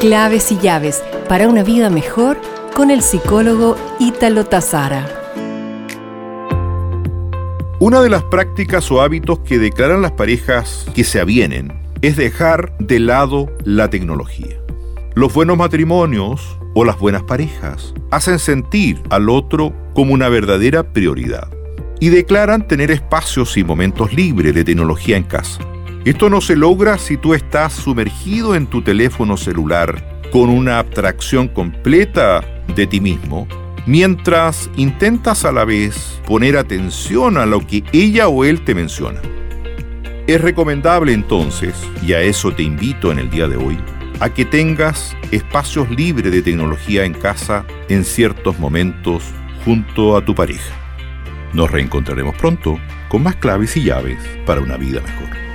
Claves y llaves para una vida mejor con el psicólogo Ítalo Tazara. Una de las prácticas o hábitos que declaran las parejas que se avienen es dejar de lado la tecnología. Los buenos matrimonios o las buenas parejas hacen sentir al otro como una verdadera prioridad y declaran tener espacios y momentos libres de tecnología en casa. Esto no se logra si tú estás sumergido en tu teléfono celular con una abstracción completa de ti mismo, mientras intentas a la vez poner atención a lo que ella o él te menciona. Es recomendable entonces, y a eso te invito en el día de hoy, a que tengas espacios libres de tecnología en casa en ciertos momentos junto a tu pareja. Nos reencontraremos pronto con más claves y llaves para una vida mejor.